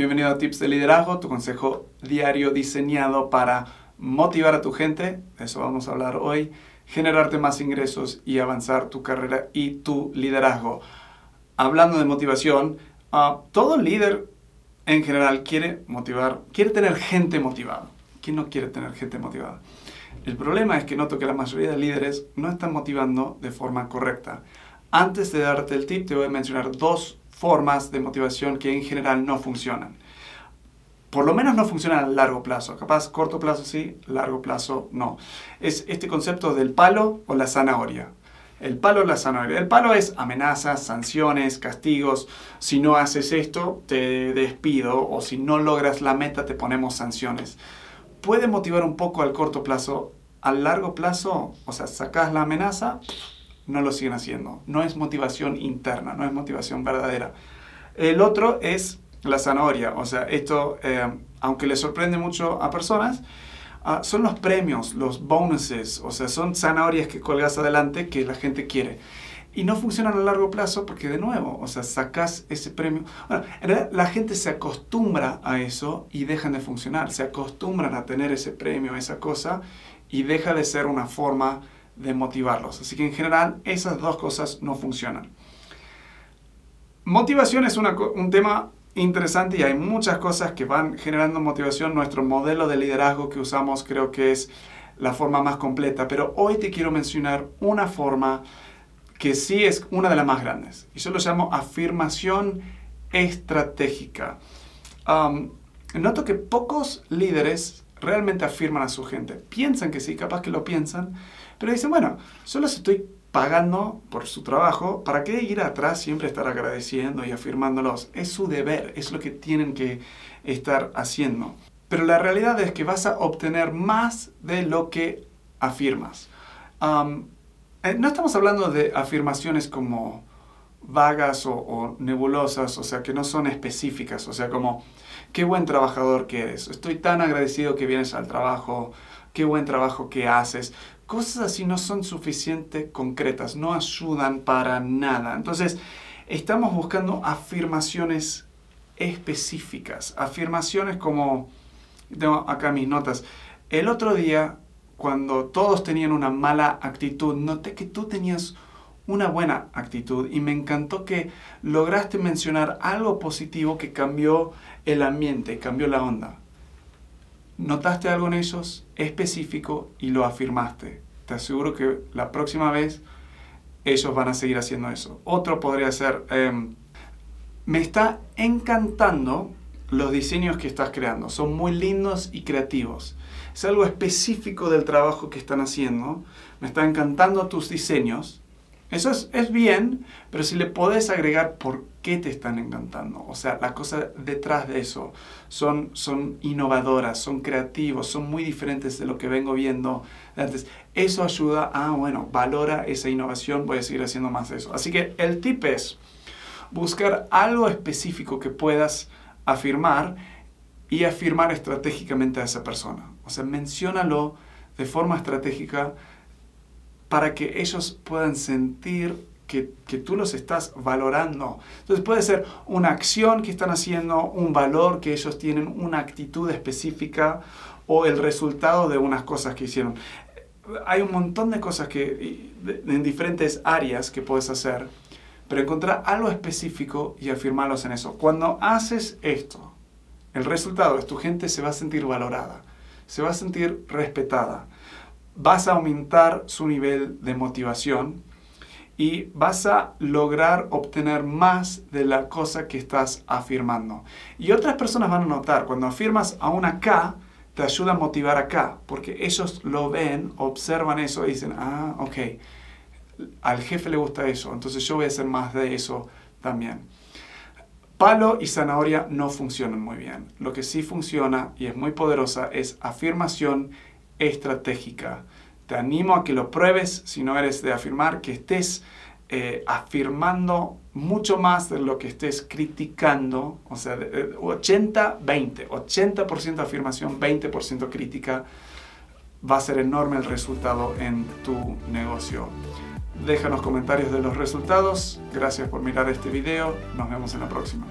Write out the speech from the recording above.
Bienvenido a Tips de Liderazgo, tu consejo diario diseñado para motivar a tu gente, eso vamos a hablar hoy, generarte más ingresos y avanzar tu carrera y tu liderazgo. Hablando de motivación, uh, todo líder en general quiere motivar, quiere tener gente motivada. ¿Quién no quiere tener gente motivada? El problema es que noto que la mayoría de líderes no están motivando de forma correcta. Antes de darte el tip, te voy a mencionar dos formas de motivación que en general no funcionan. Por lo menos no funcionan a largo plazo. Capaz corto plazo sí, largo plazo no. Es este concepto del palo o la zanahoria. El palo o la zanahoria. El palo es amenazas, sanciones, castigos. Si no haces esto, te despido. O si no logras la meta, te ponemos sanciones. Puede motivar un poco al corto plazo. Al largo plazo, o sea, sacas la amenaza, no lo siguen haciendo. No es motivación interna, no es motivación verdadera. El otro es la zanahoria. O sea, esto, eh, aunque le sorprende mucho a personas, ah, son los premios, los bonuses. O sea, son zanahorias que colgas adelante que la gente quiere. Y no funcionan a largo plazo porque, de nuevo, o sea, sacas ese premio. La gente se acostumbra a eso y dejan de funcionar. Se acostumbran a tener ese premio, esa cosa, y deja de ser una forma de motivarlos. Así que en general esas dos cosas no funcionan. Motivación es un tema interesante y hay muchas cosas que van generando motivación. Nuestro modelo de liderazgo que usamos creo que es la forma más completa, pero hoy te quiero mencionar una forma que sí es una de las más grandes y yo lo llamo afirmación estratégica. Noto que pocos líderes realmente afirman a su gente. Piensan que sí, capaz que lo piensan, pero dicen, bueno, solo les estoy pagando por su trabajo, ¿para qué ir atrás siempre estar agradeciendo y afirmándolos? Es su deber, es lo que tienen que estar haciendo. Pero la realidad es que vas a obtener más de lo que afirmas. Eh, no estamos hablando de afirmaciones como vagas o, o, nebulosas, o sea, que no son específicas, o sea, como, qué buen trabajador que eres, estoy tan agradecido que vienes al trabajo, qué buen trabajo que haces. Cosas así no son suficientemente concretas, no ayudan para nada. Entonces, estamos buscando afirmaciones específicas, afirmaciones como, tengo acá mis notas, el otro día, cuando todos tenían una mala actitud, noté que tú tenías una buena actitud y me encantó que lograste mencionar algo positivo que cambió el ambiente, cambió la onda. Notaste algo en ellos específico y lo afirmaste. Te aseguro que la próxima vez ellos van a seguir haciendo eso. Otro podría ser, em, me está encantando los diseños que estás creando. Son muy lindos y creativos. Es algo específico del trabajo que están haciendo. Me está encantando tus diseños eso es, bien, pero si le podés agregar por qué te están encantando, o sea, la cosa detrás de eso, son, son innovadoras, son creativos, son muy diferentes de lo que vengo viendo antes. Eso ayuda a, bueno, valora esa innovación, voy a seguir haciendo más de eso. Así que el tip es buscar algo específico que puedas afirmar y afirmar estratégicamente a esa persona. O sea, menciónalo de forma estratégica para que ellos puedan sentir que, tú los estás valorando. Entonces puede ser una acción que están haciendo, un valor que ellos tienen, una actitud específica o el resultado de unas cosas que hicieron. Hay un montón de cosas que, en diferentes áreas que puedes hacer, pero encontrar algo específico y afirmarlos en eso. Cuando haces esto, el resultado es tu gente se va a sentir valorada, se va a sentir respetada vas a aumentar su nivel de motivación y vas a lograr obtener más de la cosa que estás afirmando. Y otras personas van a notar, cuando afirmas a una K, te ayuda a motivar acá, porque ellos lo ven, observan eso y dicen, ah, ok, al jefe le gusta eso, entonces yo voy a hacer más de eso también. Palo y zanahoria no funcionan muy bien. Lo que sí funciona y es muy poderosa es afirmación estratégica. Te animo a que lo pruebes si no eres de afirmar, que estés afirmando mucho más de lo que estés criticando, o sea, 80-20, 80%, afirmación, 20% crítica, va a ser enorme el resultado en tu negocio. Déjanos comentarios de los resultados, gracias por mirar este video, nos vemos en la próxima.